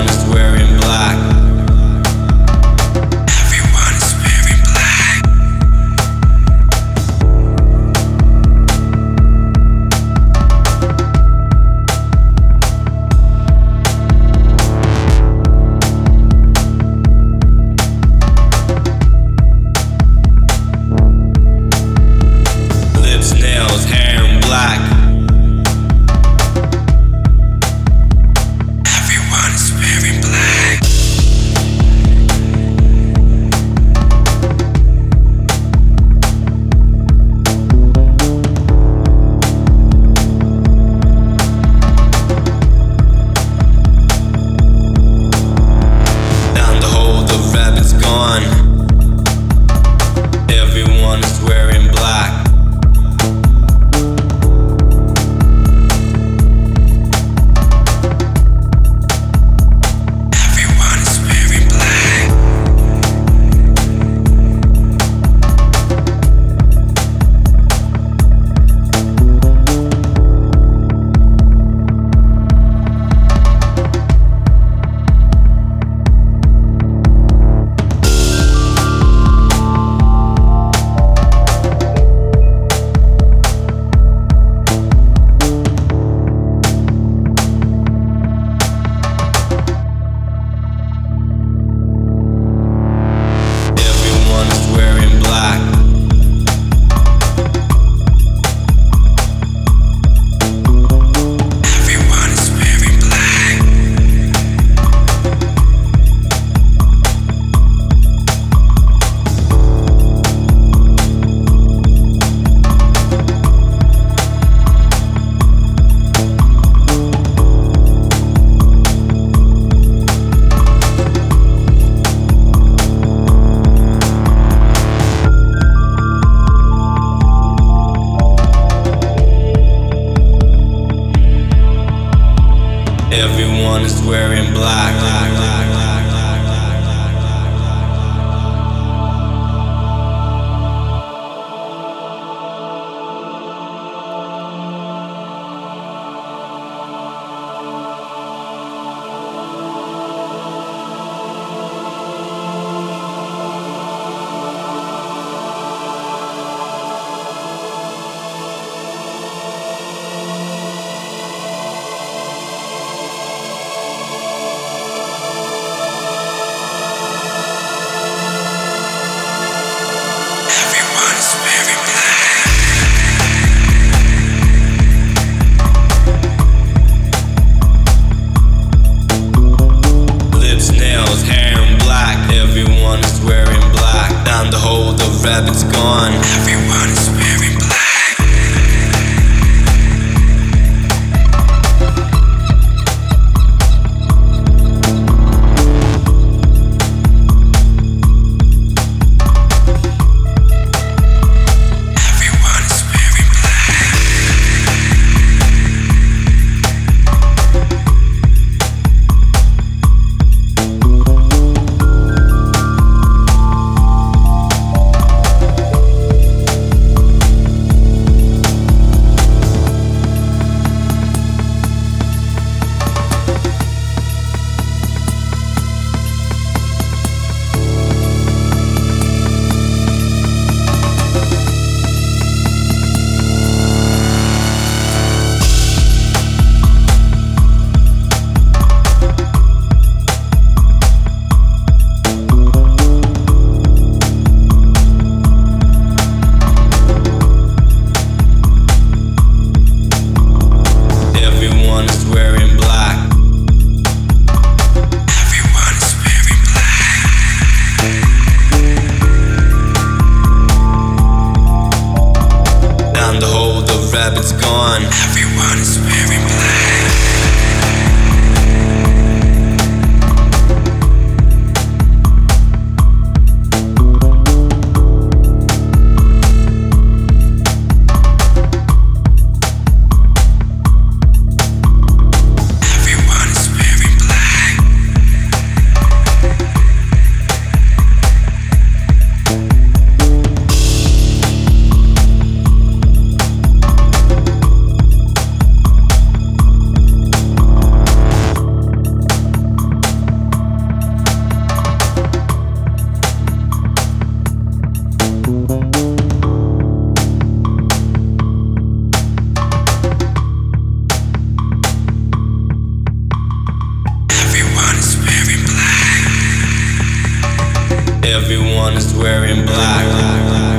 I'm just wearing Everyone is wearing black. black, black, black. Is wearing black. Down the hole, the rabbit's gone. Everyone is everyone is wearing black.